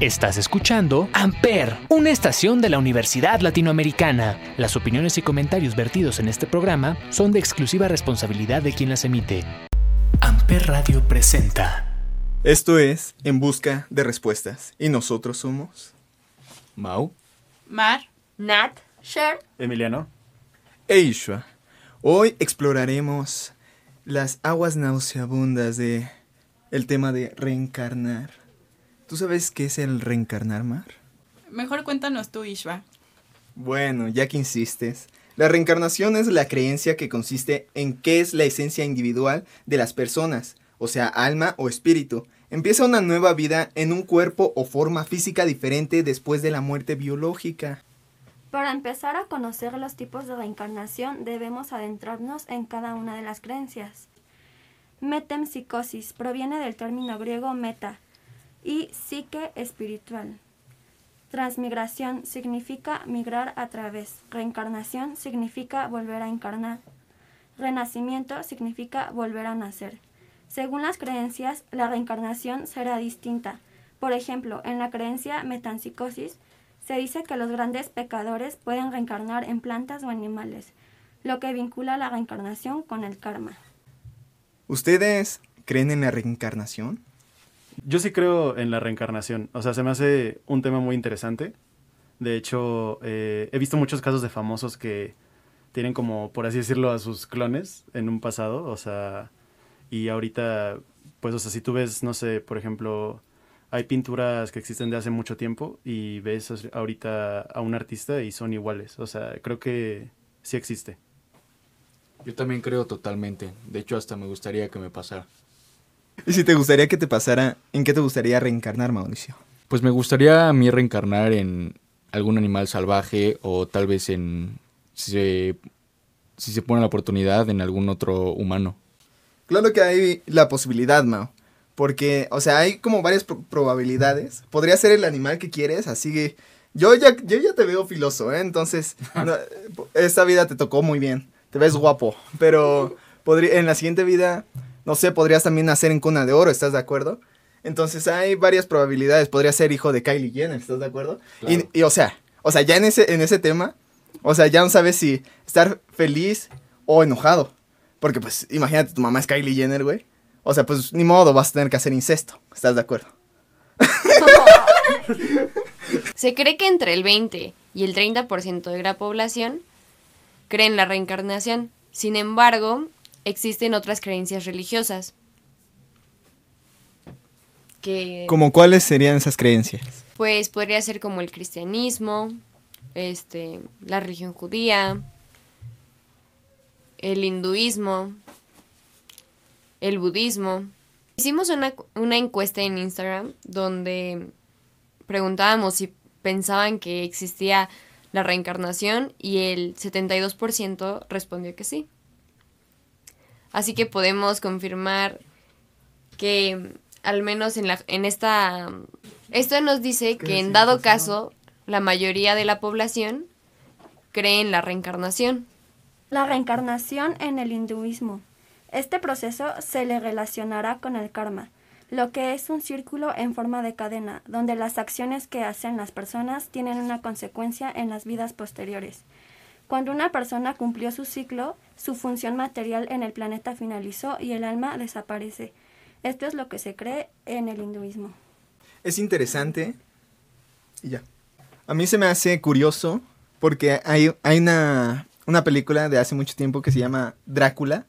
Estás escuchando Amper, una estación de la Universidad Latinoamericana. Las opiniones y comentarios vertidos en este programa son de exclusiva responsabilidad de quien las emite. Amper Radio presenta. Esto es En Busca de Respuestas. Y nosotros somos. Mau. Mar. Nat. Sher. Emiliano. E Ishua. Hoy exploraremos las aguas nauseabundas de el tema de reencarnar. ¿Tú sabes qué es el reencarnar, Mar? Mejor cuéntanos tú, Ishva. Bueno, ya que insistes. La reencarnación es la creencia que consiste en qué es la esencia individual de las personas, o sea, alma o espíritu. Empieza una nueva vida en un cuerpo o forma física diferente después de la muerte biológica. Para empezar a conocer los tipos de reencarnación debemos adentrarnos en cada una de las creencias. Metempsicosis proviene del término griego meta y psique espiritual. Transmigración significa migrar a través. Reencarnación significa volver a encarnar. Renacimiento significa volver a nacer. Según las creencias, la reencarnación será distinta. Por ejemplo, en la creencia metempsicosis se dice que los grandes pecadores pueden reencarnar en plantas o animales, lo que vincula la reencarnación con el karma. ¿Ustedes creen en la reencarnación? Yo sí creo en la reencarnación. O sea, se me hace un tema muy interesante. De hecho, eh, he visto muchos casos de famosos que tienen como, por así decirlo, a sus clones en un pasado. O sea, y ahorita, pues, o sea, si tú ves, no sé, por ejemplo, hay pinturas que existen de hace mucho tiempo y ves ahorita a un artista y son iguales. O sea, creo que sí existe. Yo también creo totalmente. De hecho, hasta me gustaría que me pasara. Y si te gustaría que te pasara, ¿en qué te gustaría reencarnar, Mauricio? Pues me gustaría a mí reencarnar en algún animal salvaje o tal vez en, si se, si se pone la oportunidad, en algún otro humano. Claro que hay la posibilidad, Mao. Porque, o sea, hay como varias probabilidades. Podría ser el animal que quieres, así que yo ya, yo ya te veo filoso, ¿eh? Entonces, esta vida te tocó muy bien. Te ves guapo. Pero podría, en la siguiente vida no sé, podrías también nacer en cuna de oro, ¿estás de acuerdo? Entonces hay varias probabilidades. Podría ser hijo de Kylie Jenner, ¿estás de acuerdo? Y, o sea, o sea, ya en ese, en ese tema, o sea, ya no sabes si estar feliz o enojado. Porque pues, imagínate, tu mamá es Kylie Jenner, güey. O sea, pues ni modo, vas a tener que hacer incesto. ¿Estás de acuerdo? Se cree que entre el 20 y el 30% de la población creen la reencarnación. Sin embargo, existen otras creencias religiosas. Que, ¿Como cuáles serían esas creencias? Pues podría ser como el cristianismo, este, la religión judía, el hinduismo, el budismo. Hicimos una, una encuesta en Instagram donde preguntábamos si pensaban que existía la reencarnación y el 72% respondió que sí. Así que podemos confirmar que al menos en, la, en esta... Esto nos dice que en dado caso la mayoría de la población cree en la reencarnación. La reencarnación en el hinduismo. Este proceso se le relacionará con el karma, lo que es un círculo en forma de cadena, donde las acciones que hacen las personas tienen una consecuencia en las vidas posteriores. Cuando una persona cumplió su ciclo, su función material en el planeta finalizó y el alma desaparece. Esto es lo que se cree en el hinduismo. Es interesante. Y ya. A mí se me hace curioso porque hay, hay una, una película de hace mucho tiempo que se llama Drácula,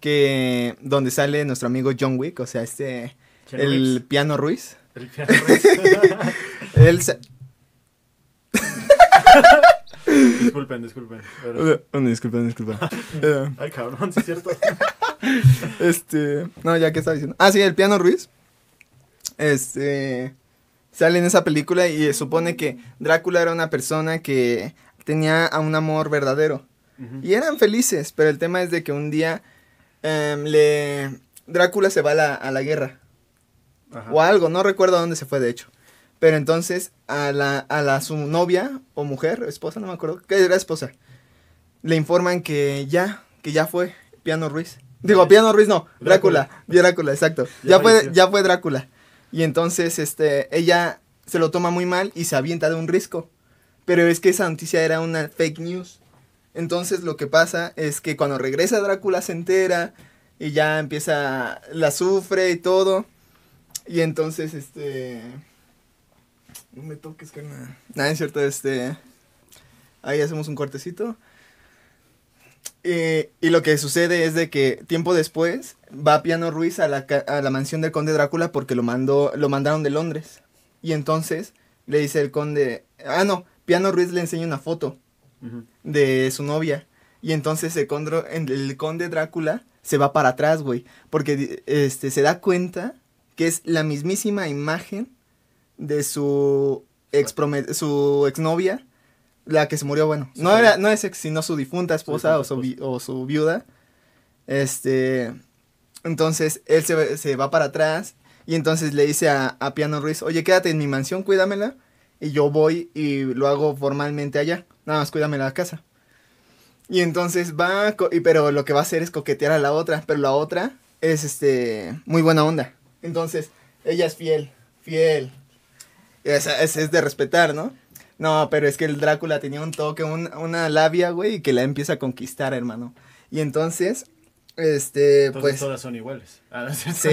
que donde sale nuestro amigo John Wick, o sea, este el piano Ruiz. El piano Ruiz. Él Disculpen, disculpen. disculpen, disculpen. Ay, cabrón, sí es cierto. este. No, ya que estaba diciendo. Ah, sí, el piano Ruiz. Este. Sale en esa película y supone que Drácula era una persona que tenía un amor verdadero. Y eran felices, pero el tema es de que un día em, le Drácula se va a la, a la guerra. O algo, no recuerdo a dónde se fue de hecho. Pero entonces a la, a la su novia o mujer, esposa, no me acuerdo, que era esposa, le informan que ya, que ya fue Piano Ruiz. Digo, Piano Ruiz no, Drácula, Drácula, exacto. Ya, fue, ya fue Drácula. Y entonces, este, ella se lo toma muy mal y se avienta de un risco. Pero es que esa noticia era una fake news. Entonces lo que pasa es que cuando regresa Drácula se entera y ya empieza, la sufre y todo. Y entonces, este... No me toques, carnal. Nada, es cierto, este... Ahí hacemos un cortecito. Eh, y lo que sucede es de que tiempo después va Piano Ruiz a la, a la mansión del conde Drácula porque lo mandó, lo mandaron de Londres. Y entonces le dice el conde, ah no, Piano Ruiz le enseña una foto de su novia. Y entonces el, condro- el conde Drácula se va para atrás, güey. Porque este, se da cuenta que es la mismísima imagen de su ex su exnovia, la que se murió, bueno. No, era, no es ex, sino su difunta esposa o, su, vi- o su viuda. Este. Entonces él se, se va para atrás y entonces le dice a, a Piano Ruiz: Oye, quédate en mi mansión, cuídamela. Y yo voy y lo hago formalmente allá. Nada más cuídame la casa. Y entonces va, y, pero lo que va a hacer es coquetear a la otra. Pero la otra es este muy buena onda. Entonces, ella es fiel, fiel. Es, es, es de respetar, ¿no? No, pero es que el Drácula tenía un toque, un- una labia, güey, y que la empieza a conquistar, hermano. Y entonces, este, Entonces pues... todas son iguales. Ah. Sí.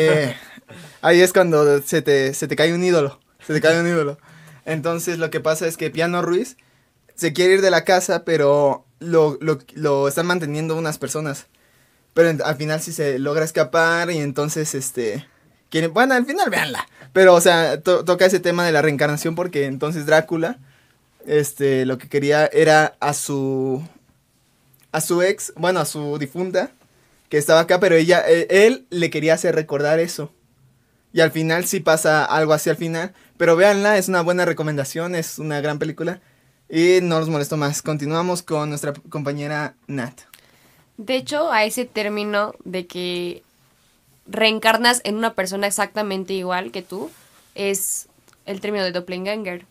Ahí es cuando se te, se te cae un ídolo. Se te cae un ídolo. Entonces lo que pasa es que Piano Ruiz se quiere ir de la casa, pero lo, lo, lo están manteniendo unas personas. Pero al final sí se logra escapar y entonces este... Bueno, al final véanla. Pero, o sea, to- toca ese tema de la reencarnación porque entonces Drácula, este, lo que quería era a su... A su ex, bueno, a su difunta, que estaba acá, pero ella, eh, él le quería hacer recordar eso. Y al final sí pasa algo así al final. Pero véanla, es una buena recomendación, es una gran película. Y no los molesto más. Continuamos con nuestra compañera Nat. De hecho, a ese término de que reencarnas en una persona exactamente igual que tú, es el término de doppelganger.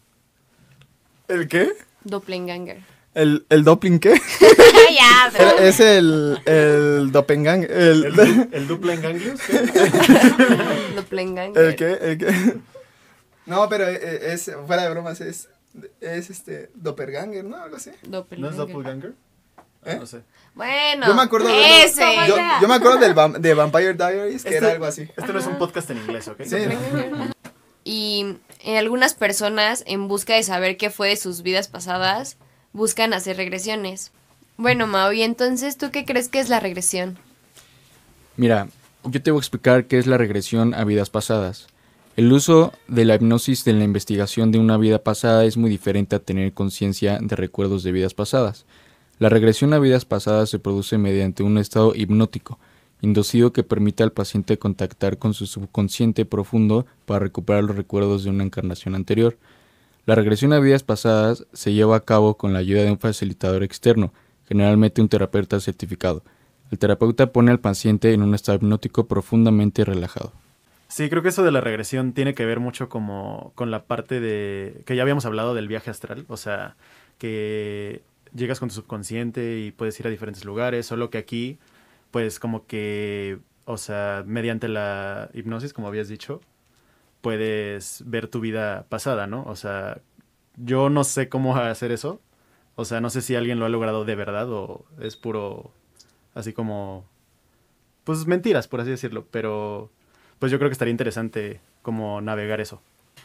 ¿El qué? Doppelganger. ¿El, el doppling qué? ya, pero- es el, el doppelgang... El, ¿El, el dupla en ganglios? ¿Qué? Doppelganger. ¿El qué? ¿El qué? No, pero eh, es, fuera de bromas, es, es este, doppelganger, ¿no? Algo así. ¿No es Doppelganger. ¿Eh? No sé. Bueno, Yo me acuerdo de- ese. Yo, yo me acuerdo del vam- de Vampire Diaries, que Este- era algo así. Este no es un podcast en inglés, ¿ok? Sí. Y en algunas personas, en busca de saber qué fue de sus vidas pasadas, buscan hacer regresiones. Bueno, Mao, ¿y entonces tú qué crees que es la regresión? Mira, yo te voy a explicar qué es la regresión a vidas pasadas. El uso de la hipnosis en la investigación de una vida pasada es muy diferente a tener conciencia de recuerdos de vidas pasadas. La regresión a vidas pasadas se produce mediante un estado hipnótico, inducido que permite al paciente contactar con su subconsciente profundo para recuperar los recuerdos de una encarnación anterior. La regresión a vidas pasadas se lleva a cabo con la ayuda de un facilitador externo, generalmente un terapeuta certificado. El terapeuta pone al paciente en un estado hipnótico profundamente relajado. Sí, creo que eso de la regresión tiene que ver mucho como con la parte de que ya habíamos hablado del viaje astral, o sea, que llegas con tu subconsciente y puedes ir a diferentes lugares, solo que aquí pues como que, o sea, mediante la hipnosis, como habías dicho, puedes ver tu vida pasada, ¿no? O sea, yo no sé cómo hacer eso, o sea, no sé si alguien lo ha logrado de verdad o es puro así como pues mentiras, por así decirlo, pero pues yo creo que estaría interesante como navegar eso.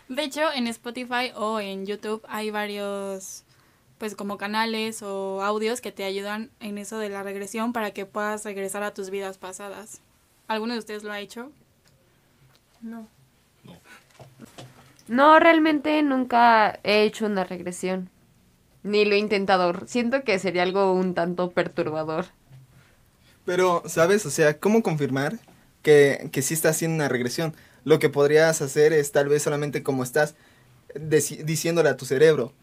De hecho, en Spotify o en YouTube hay varios, pues como canales o audios que te ayudan en eso de la regresión para que puedas regresar a tus vidas pasadas. ¿Alguno de ustedes lo ha hecho? No. No, realmente nunca he hecho una regresión. Ni lo he intentado. Siento que sería algo un tanto perturbador. Pero, ¿sabes? O sea, ¿cómo confirmar que, que sí estás haciendo una regresión? Lo que podrías hacer es tal vez solamente como estás diciéndole a tu cerebro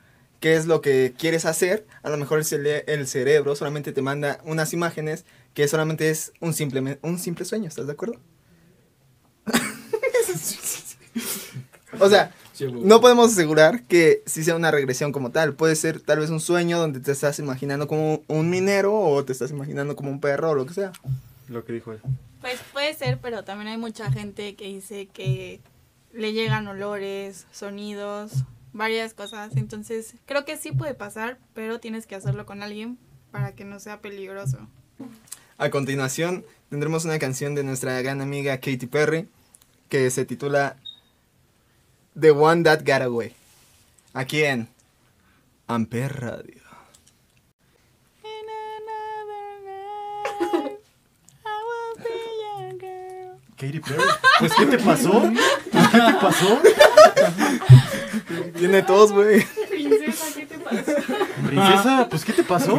qué es lo que quieres hacer, a lo mejor el, cerebro solamente te manda unas imágenes que solamente es un simple, un simple sueño, ¿estás de acuerdo? o sea, no podemos asegurar que sí sea una regresión como tal. Puede ser tal vez un sueño donde te estás imaginando como un minero o te estás imaginando como un perro o lo que sea. Lo que dijo él. Pues puede ser, pero también hay mucha gente que dice que le llegan olores, sonidos, varias cosas. Entonces, creo que sí puede pasar, pero tienes que hacerlo con alguien para que no sea peligroso. A continuación, tendremos una canción de nuestra gran amiga Katy Perry que se titula The One That Got Away. Aquí en Amper Radio. Katy Perry, pues ¿qué te pasó? ¿Qué te pasó? Tiene tos, güey. Princesa, ¿qué te pasó? Princesa, pues ¿qué te pasó?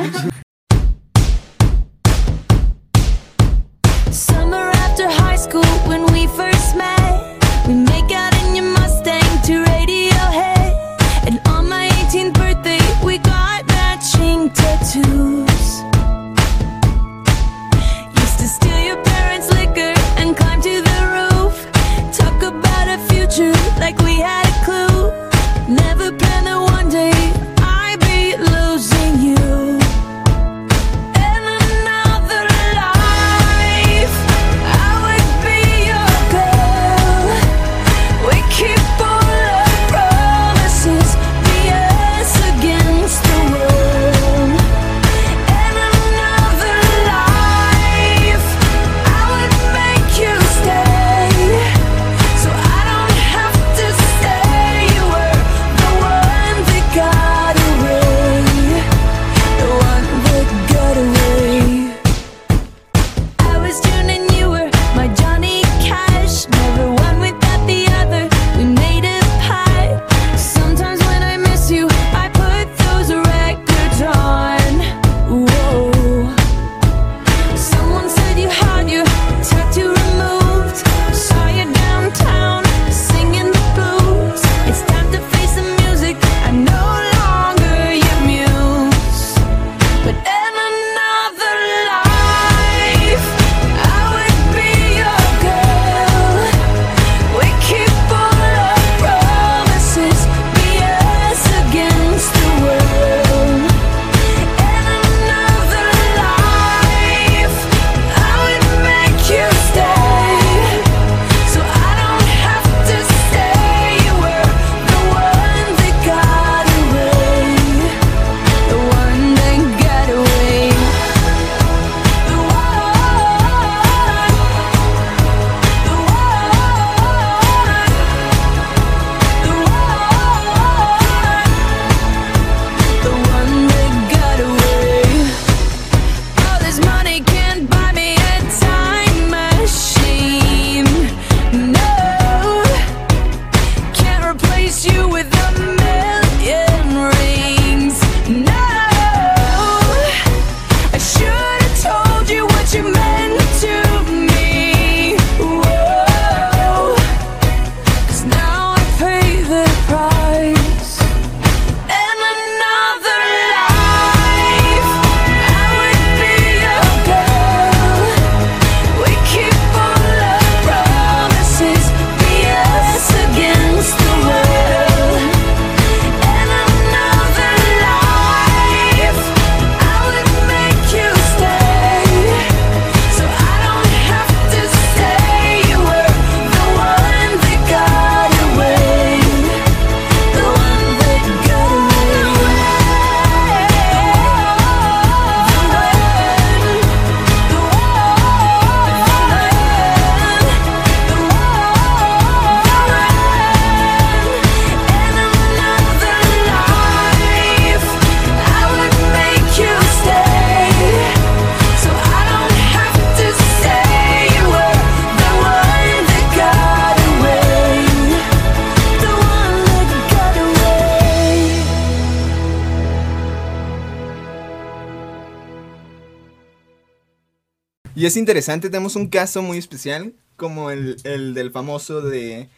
es interesante, tenemos un caso muy especial, como el, del famoso de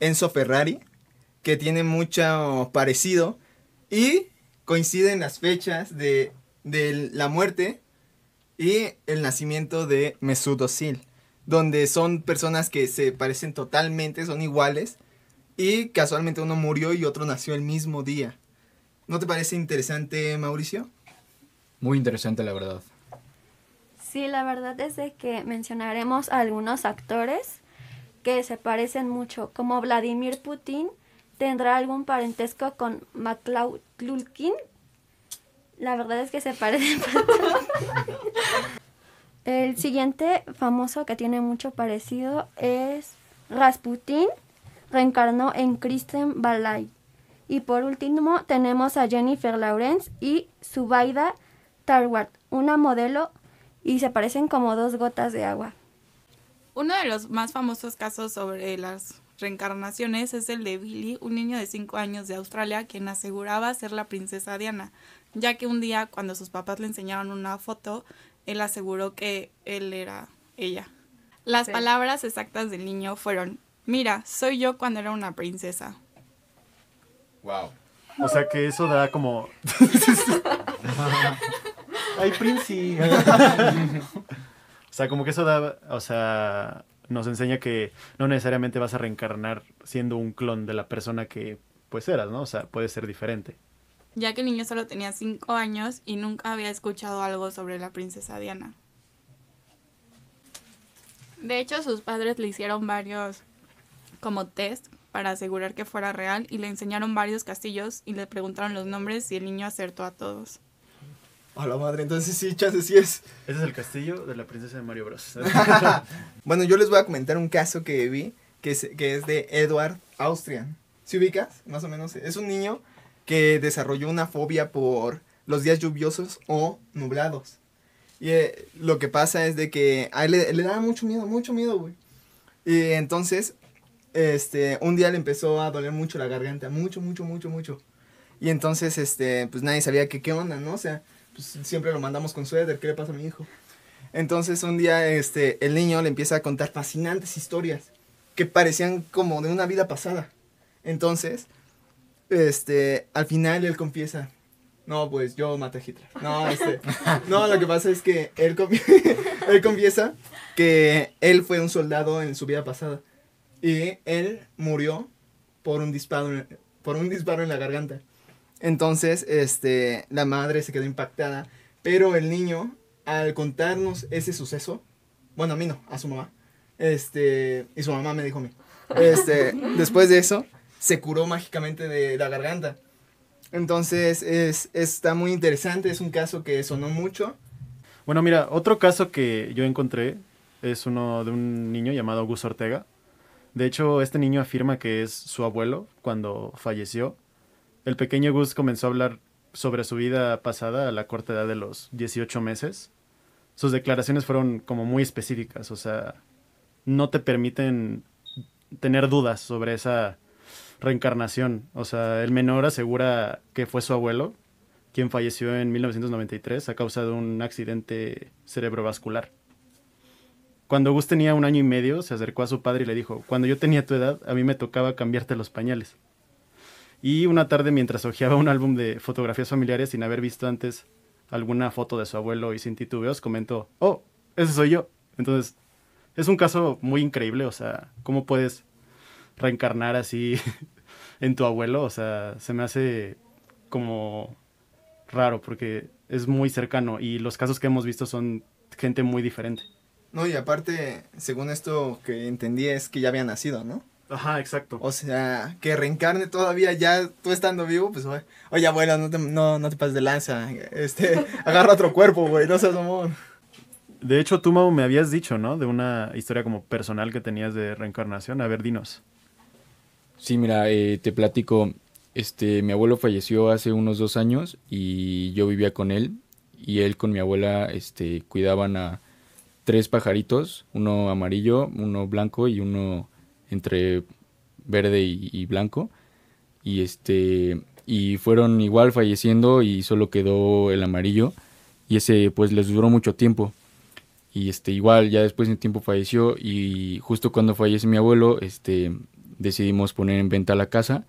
Enzo Ferrari, que tiene mucho parecido y coinciden las fechas de, de la muerte y el nacimiento de Mesut Özil, donde son personas que se parecen totalmente, son iguales y casualmente uno murió y otro nació el mismo día. ¿No te parece interesante, Mauricio? Muy interesante, la verdad. Sí, la verdad es que mencionaremos a algunos actores que se parecen mucho, como Vladimir Putin tendrá algún parentesco con MacLeod La verdad es que se parecen. El siguiente famoso que tiene mucho parecido es Rasputin, reencarnó en Kristen Balay. Y por último tenemos a Jennifer Lawrence y Zubaida Tarwart, una modelo y se parecen como dos gotas de agua. Uno de los más famosos casos sobre las reencarnaciones es el de Billy, un niño de 5 años de Australia quien aseguraba ser la princesa Diana, ya que un día cuando sus papás le enseñaron una foto, él aseguró que él era ella. Las Sí. palabras exactas del niño fueron, mira, soy yo cuando era una princesa. Wow. O sea que eso da como. Ay, Princi. o sea, como que eso da. O sea, nos enseña que no necesariamente vas a reencarnar siendo un clon de la persona que pues eras, ¿no? O sea, puede ser diferente. ya que el niño solo tenía 5 años y nunca había escuchado algo sobre la princesa Diana. De hecho, sus padres le hicieron varios como test para asegurar que fuera real y le enseñaron varios castillos y le preguntaron los nombres y el niño acertó a todos. A la madre, entonces sí, chance sí es. Ese es el castillo de la princesa de Mario Bros. Bueno, yo les voy a comentar un caso que vi, que es, que es de Edward Austrian. ¿Se ubicas? Más o menos. Es un niño que desarrolló una fobia por los días lluviosos o nublados. Y eh, lo que pasa es de que a él le, le daba mucho miedo, mucho miedo, güey. Y entonces, este, un día le empezó a doler mucho la garganta, mucho, mucho, mucho, mucho. Y entonces, este, pues nadie sabía que qué onda, ¿no? O sea, pues siempre lo mandamos con suéter, ¿qué le pasa a mi hijo? Entonces un día este, el niño le empieza a contar fascinantes historias que parecían como de una vida pasada. Entonces, este, al final él confiesa, no, pues yo maté a Hitler. No, este, no, lo que pasa es que él, confi- él confiesa que él fue un soldado en su vida pasada y él murió por un disparo, por un disparo en la garganta. Entonces, este, la madre se quedó impactada, pero el niño, al contarnos ese suceso, bueno, a mí no, a su mamá, este, y su mamá me dijo a mí, este, después de eso, se curó mágicamente de la garganta. Entonces, es, está muy interesante, es un caso que sonó mucho. Bueno, mira, otro caso que yo encontré es uno de un niño llamado Gus Ortega. De hecho, este niño afirma que es su abuelo cuando falleció. El pequeño Gus comenzó a hablar sobre su vida pasada a la corta edad de los 18 meses. Sus declaraciones fueron como muy específicas, o sea, no te permiten tener dudas sobre esa reencarnación. O sea, el menor asegura que fue su abuelo, quien falleció en 1993 a causa de un accidente cerebrovascular. Cuando Gus tenía un año y medio, se acercó a su padre y le dijo, cuando yo tenía tu edad, a mí me tocaba cambiarte los pañales. Y una tarde, mientras hojeaba un álbum de fotografías familiares sin haber visto antes alguna foto de su abuelo y sin titubeos, comentó, oh, ese soy yo. Entonces, es un caso muy increíble, o sea, ¿cómo puedes reencarnar así en tu abuelo? O sea, se me hace como raro porque es muy cercano y los casos que hemos visto son gente muy diferente. No, y aparte, según esto que entendí, es que ya había nacido, ¿no? Ajá, exacto. O sea, que reencarne todavía ya tú estando vivo, pues, oye, oye abuela, no te, no, no te pases de lanza, este, agarra otro cuerpo, güey, no seas mamón. De hecho, tú, Mau, me habías dicho, ¿no? De una historia como personal que tenías de reencarnación. A ver, dinos. Sí, mira, eh, te platico. Este, mi abuelo falleció hace unos dos años y yo vivía con él y él con mi abuela, este, cuidaban a tres pajaritos, uno amarillo, uno blanco y uno entre verde y, blanco. Y este, y fueron igual falleciendo y solo quedó el amarillo y ese pues les duró mucho tiempo. Y este, igual ya después de tiempo falleció y justo cuando fallece mi abuelo, este, decidimos poner en venta la casa.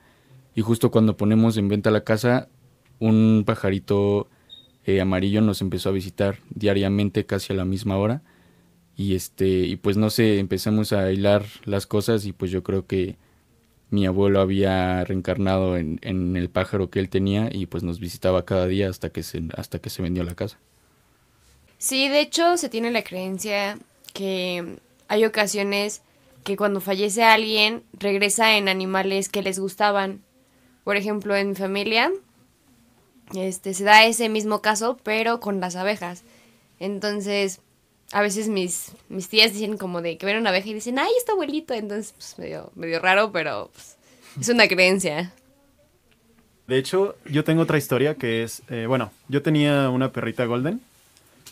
Y justo cuando ponemos en venta la casa, un pajarito eh, amarillo nos empezó a visitar diariamente casi a la misma hora. Y este, y pues no sé, empezamos a hilar las cosas y pues yo creo que mi abuelo había reencarnado en, en el pájaro que él tenía y pues nos visitaba cada día hasta que se, hasta que se vendió la casa. Sí, de hecho se tiene la creencia que hay ocasiones que cuando fallece alguien regresa en animales que les gustaban. Por ejemplo, en mi familia este, se da ese mismo caso, pero con las abejas. Entonces, a veces mis, mis tías dicen como de que ven una abeja y dicen, ay, está abuelito. Entonces, pues medio, medio raro, pero pues, es una creencia. De hecho, yo tengo otra historia que es, eh, bueno, yo tenía una perrita golden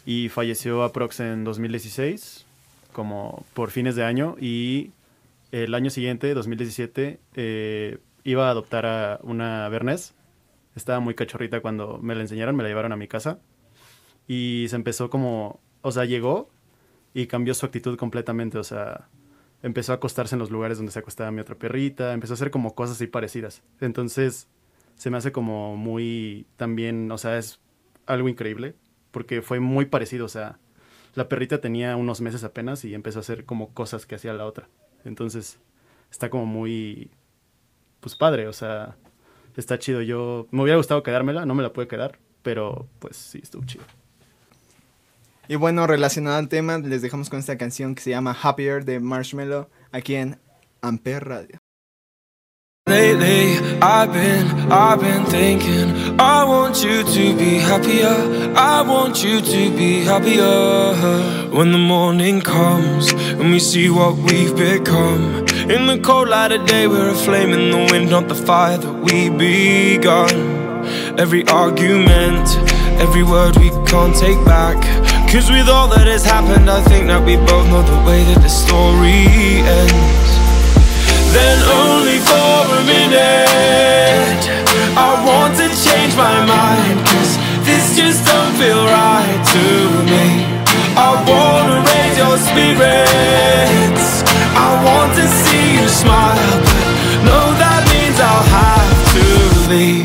y falleció aprox en 2016, como por fines de año, y el año siguiente, 2017, eh, iba a adoptar a una Bernés. Estaba muy cachorrita cuando me la enseñaron, me la llevaron a mi casa y se empezó como, o sea, llegó y cambió su actitud completamente, o sea, empezó a acostarse en los lugares donde se acostaba mi otra perrita, empezó a hacer como cosas así parecidas. Entonces, se me hace como muy también, o sea, es algo increíble, porque fue muy parecido, o sea, la perrita tenía unos meses apenas y empezó a hacer como cosas que hacía la otra. Entonces, está como muy, pues padre, o sea, está chido. Yo, me hubiera gustado quedármela, no me la pude quedar, pero pues sí, estuvo chido. Y bueno, relacionado al tema, les dejamos con esta canción que se llama Happier de Marshmello aquí en Amper Radio. Lately, I've been, I've been thinking. I want you to be happier. I want you to be happier. When the morning comes and we see what we've become. In the cold light of day, we're a flame in the wind, not the fire that we begun. Every argument, every word we can't take back. Cause with all that has happened, I think that we both know the way that the story ends. Then only for a minute I want to change my mind Cause this just don't feel right to me. I wanna raise your spirits. I want to see you smile But no, that means I'll have to leave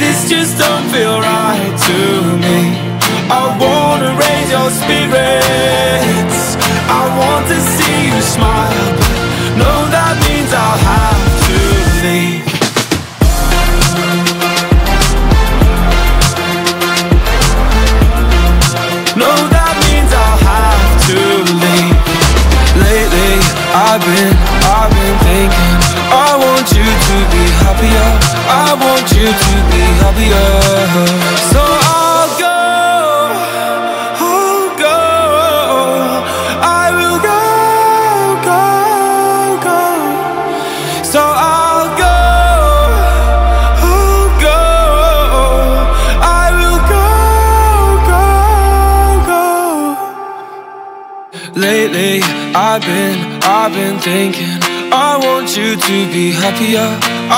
this just don't feel right to me. I wanna raise your spirits. I want to see you smile. No, that means I'll have to leave. No, that means I'll have to leave. Lately I've been, I've been thinking I want you to be happier I want you to be happier. So I'll go I'll go I will go, go, go. So I'll go I'll go I will go, go, go. Lately, I've been, I've been thinking I want you to be happier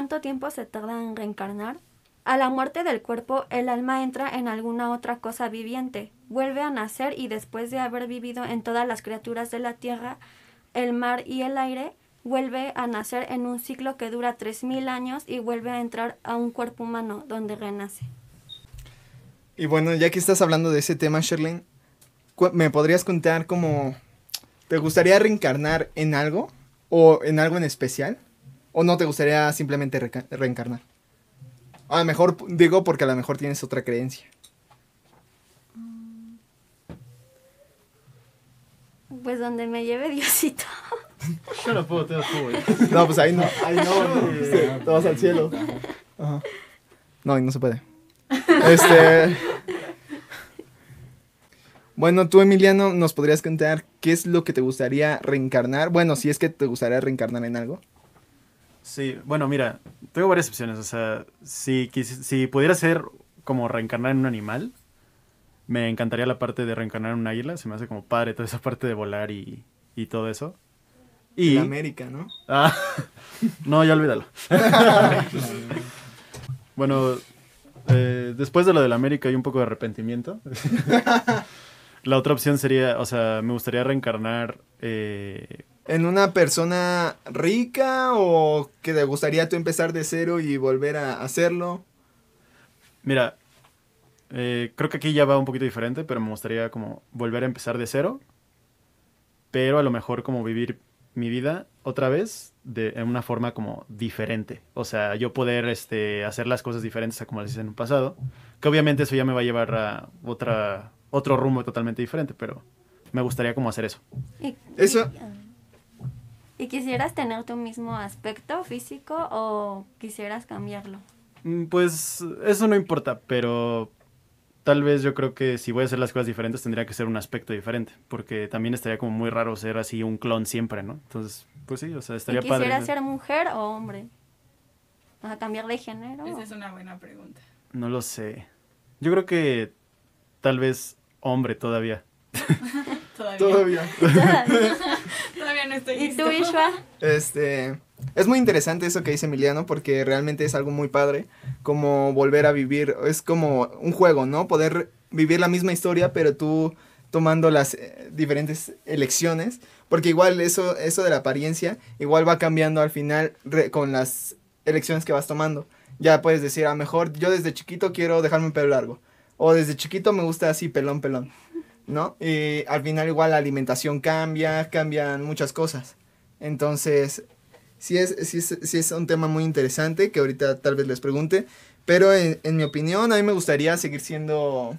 cuánto tiempo se tarda en reencarnar? A la muerte del cuerpo, el alma entra en alguna otra cosa viviente, vuelve a nacer y después de haber vivido en todas las criaturas de la tierra, el mar y el aire, vuelve a nacer en un ciclo que dura 3.000 años y vuelve a entrar a un cuerpo humano donde renace. Y bueno, ya que estás hablando de ese tema, Sherlyn, ¿me podrías contar cómo te gustaría reencarnar en algo? ¿O en algo en especial? ¿O no te gustaría simplemente reencarnar? A lo mejor digo porque a lo mejor tienes otra creencia. Pues donde me lleve Diosito. Yo no puedo, te das. No, pues ahí no. Ahí no, este, te vas al cielo. Ajá. No, ahí no se puede. Este. Bueno, tú, Emiliano, ¿nos podrías contar qué es lo que te gustaría reencarnar? Bueno, si es que te gustaría reencarnar en algo. Sí, bueno, mira, tengo varias opciones. O sea, si, si pudiera ser como reencarnar en un animal, me encantaría la parte de reencarnar en un águila. Se me hace como padre toda esa parte de volar y, y todo eso. Y... En América, ¿no? Ah, no, ya olvídalo. bueno, eh, después de lo del América hay un poco de arrepentimiento. La otra opción sería, o sea, me gustaría reencarnar eh, ¿En una persona rica o que te gustaría tú empezar de cero y volver a hacerlo? Mira, eh, creo que aquí ya va un poquito diferente, pero me gustaría como volver a empezar de cero, pero a lo mejor como vivir mi vida otra vez de en una forma como diferente. O sea, yo poder este, hacer las cosas diferentes a como las hice en un pasado, que obviamente eso ya me va a llevar a otra, otro rumbo totalmente diferente, pero me gustaría como hacer eso. Y, Eso- ¿Y, quisieras tener tu mismo aspecto físico o quisieras cambiarlo? Mm, Pues eso no importa, pero tal vez yo creo que si voy a hacer las cosas diferentes tendría que ser un aspecto diferente, porque también estaría como muy raro ser así un clon siempre, ¿no? Entonces, pues sí, o sea, ¿Y estaría padre. quisieras ser mujer o hombre? ¿O sea, cambiar de género? Esa es una buena pregunta. No lo sé. Yo creo que tal vez hombre todavía. Todavía. Todavía. No estoy ¿Y listo. tú, Ishwa? Este, es muy interesante eso que dice Emiliano porque realmente es algo muy padre, como volver a vivir, es como un juego, ¿no? Poder vivir la misma historia, pero tú tomando las eh, diferentes elecciones, porque igual eso, eso de la apariencia, igual va cambiando al final re- con las elecciones que vas tomando. Ya puedes decir, a lo mejor yo desde chiquito quiero dejarme el pelo largo, o desde chiquito me gusta así pelón, pelón, ¿no? Y al final igual la alimentación cambia, cambian muchas cosas. Entonces, sí es, sí es, sí es un tema muy interesante que ahorita tal vez les pregunte. Pero en, en mi opinión, a mí me gustaría seguir siendo.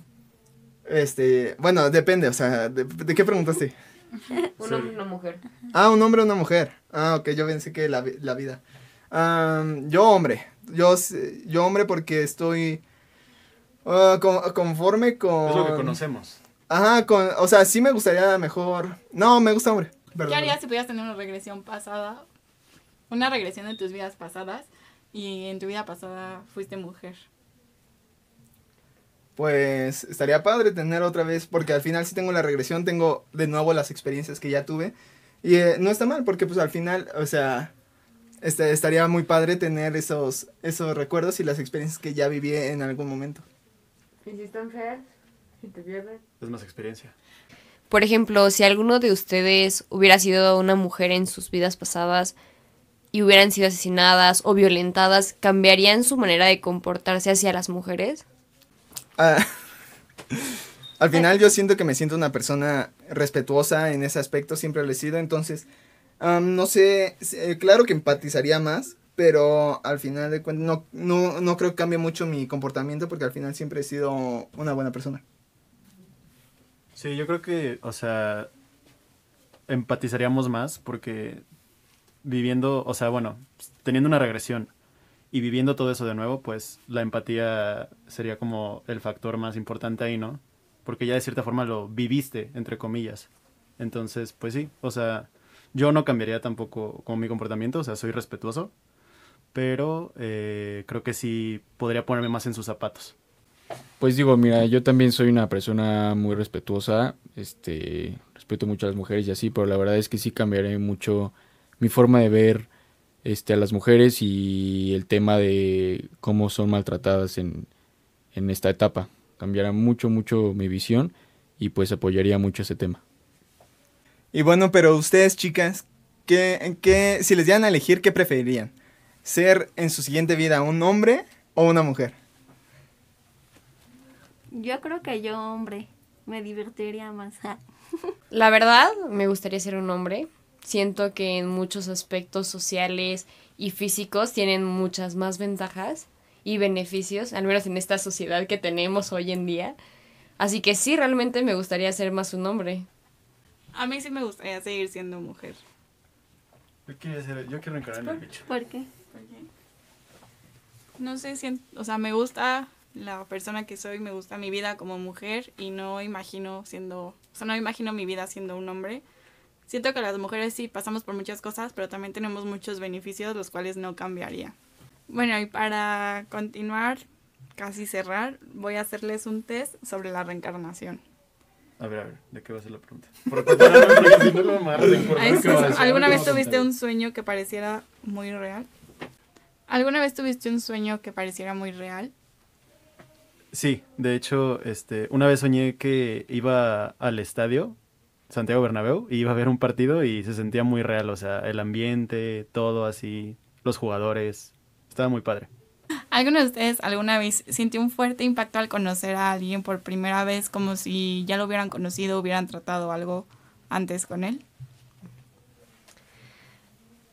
Este. Bueno, depende, o sea, ¿de, de qué preguntaste? Un hombre y una mujer. Ah, un hombre o una mujer. Ah, ok, yo pensé que la, vi- la vida. Am, yo hombre. Yo, yo hombre porque estoy. ah, con- conforme con. Es lo que conocemos. Ajá, con, o sea, sí me gustaría mejor. No, me gusta hombre. ¿Qué harías si pudieras tener una regresión pasada? Una regresión de tus vidas pasadas y en tu vida pasada fuiste mujer. Pues estaría padre tener otra vez, porque al final si tengo la regresión, tengo de nuevo las experiencias que ya tuve. Y eh, no está mal, porque pues al final, o sea, este, estaría muy padre tener esos, esos recuerdos y las experiencias que ya viví en algún momento. ¿Y si están feas? ¿Si te pierdes? Es más experiencia. Por ejemplo, si alguno de ustedes hubiera sido una mujer en sus vidas pasadas y hubieran sido asesinadas o violentadas, ¿cambiarían su manera de comportarse hacia las mujeres? Ah, al final yo siento que me siento una persona respetuosa en ese aspecto, siempre lo he sido, entonces, am, no sé, eh, claro que empatizaría más, pero al final de cuentas no, no, no creo que cambie mucho mi comportamiento porque al final siempre he sido una buena persona. Sí, yo creo que, o sea, empatizaríamos más porque viviendo, o sea, bueno, teniendo una regresión y viviendo todo eso de nuevo, pues la empatía sería como el factor más importante ahí, ¿no? Porque ya de cierta forma lo viviste, entre comillas. Entonces, pues sí, o sea, yo no cambiaría tampoco como mi comportamiento, o sea, soy respetuoso, pero eh, creo que sí podría ponerme más en sus zapatos. Pues digo, mira, yo también soy una persona muy respetuosa, este, respeto mucho a las mujeres y así, pero la verdad es que sí cambiaré mucho mi forma de ver este, a las mujeres y el tema de cómo son maltratadas en, en esta etapa. Cambiará mucho, mucho mi visión y pues apoyaría mucho ese tema. Y bueno, pero ustedes, chicas, ¿qué, qué, si les dieran a elegir, ¿qué preferirían? ¿Ser en su siguiente vida un hombre o una mujer? Yo creo que yo, hombre, me divertiría más. La verdad, me gustaría ser un hombre. Siento que en muchos aspectos sociales y físicos tienen muchas más ventajas y beneficios, al menos en esta sociedad que tenemos hoy en día. Así que sí, realmente me gustaría ser más un hombre. A mí sí me gustaría seguir siendo mujer. Yo quiero, ser- yo quiero encarar en el bicho. ¿Por qué? No sé, sien- o sea, me gusta la persona que soy, me gusta mi vida como mujer y no imagino siendo, o sea, no imagino mi vida siendo un hombre. Siento que las mujeres sí pasamos por muchas cosas, pero también tenemos muchos beneficios los cuales no cambiaría. Bueno, y para continuar, casi cerrar, voy a hacerles un test sobre la reencarnación. A ver, a ver, ¿de qué va a ser la pregunta? ¿Alguna ¿Qué vez tuviste un sueño que pareciera muy real? ¿Alguna vez tuviste un sueño que pareciera muy real? Sí, de hecho, este, una vez soñé que iba al estadio Santiago Bernabéu y iba a ver un partido y se sentía muy real, o sea, el ambiente, todo así, los jugadores, estaba muy padre. ¿Alguno de ustedes alguna vez sintió un fuerte impacto al conocer a alguien por primera vez, como si ya lo hubieran conocido, hubieran tratado algo antes con él?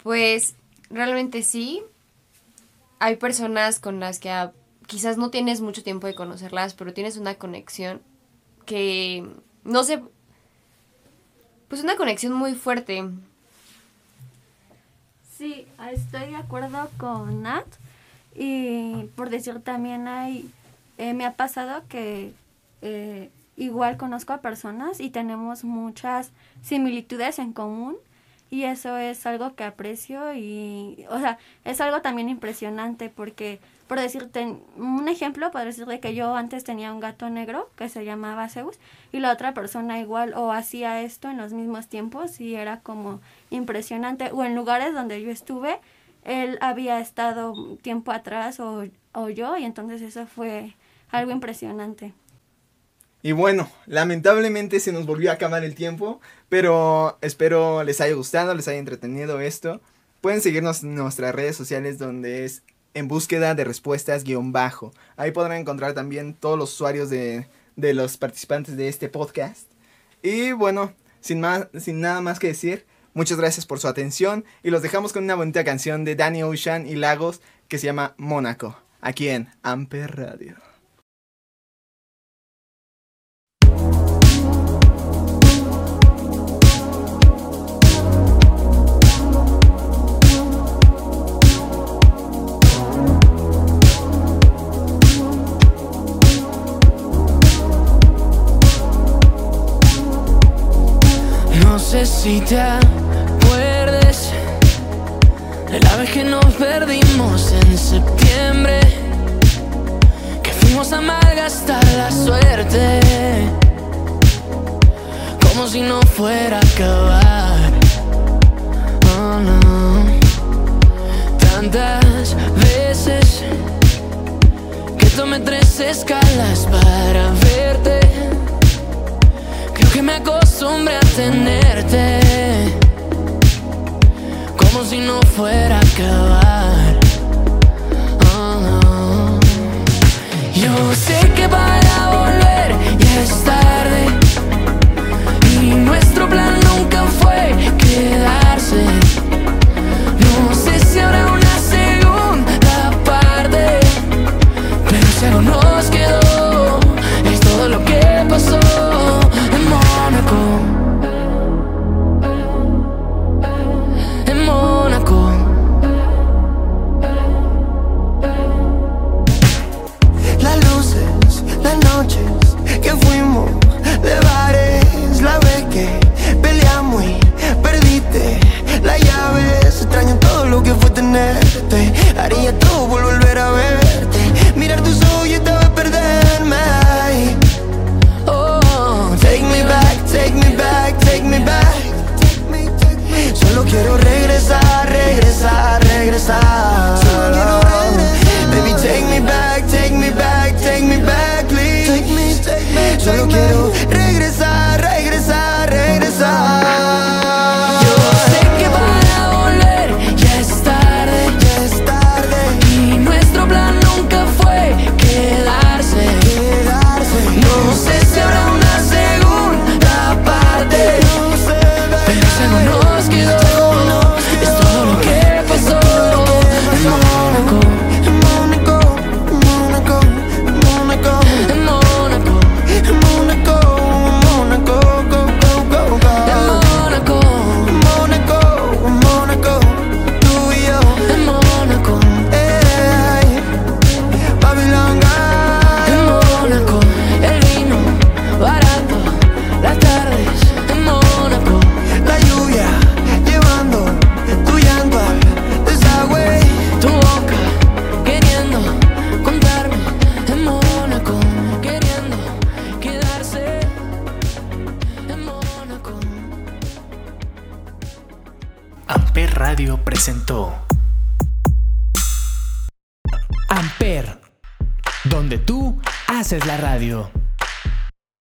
Pues realmente sí. Hay personas con las que quizás no tienes mucho tiempo de conocerlas, pero tienes una conexión que no sé, pues una conexión muy fuerte. Sí, estoy de acuerdo con Nat. Y por decir también hay, eh, me ha pasado que eh, igual conozco a personas y tenemos muchas similitudes en común y eso es algo que aprecio y, o sea, es algo también impresionante porque, por decirte, un ejemplo, podría decirle que yo antes tenía un gato negro que se llamaba Zeus y la otra persona igual o hacía esto en los mismos tiempos y era como impresionante o en lugares donde yo estuve él había estado tiempo atrás o, o yo y entonces eso fue algo impresionante. Y bueno, lamentablemente se nos volvió a acabar el tiempo, pero espero les haya gustado, les haya entretenido esto. Pueden seguirnos en nuestras redes sociales donde es en búsqueda de respuestas guion bajo. Ahí podrán encontrar también todos los usuarios de, de los participantes de este podcast. Y bueno, sin, más, sin nada más que decir, muchas gracias por su atención y los dejamos con una bonita canción de Danny Ocean y Lagos que se llama Mónaco, aquí en Amper Radio. Sé si te acuerdes de la vez que nos perdimos en septiembre. Que fuimos a malgastar la suerte. Como si no fuera a acabar. Oh no. Tantas veces que tomé tres escalas para verte. Que me acostumbré a tenerte. Como si no fuera a acabar. Oh, no. Yo sé que para volver ya es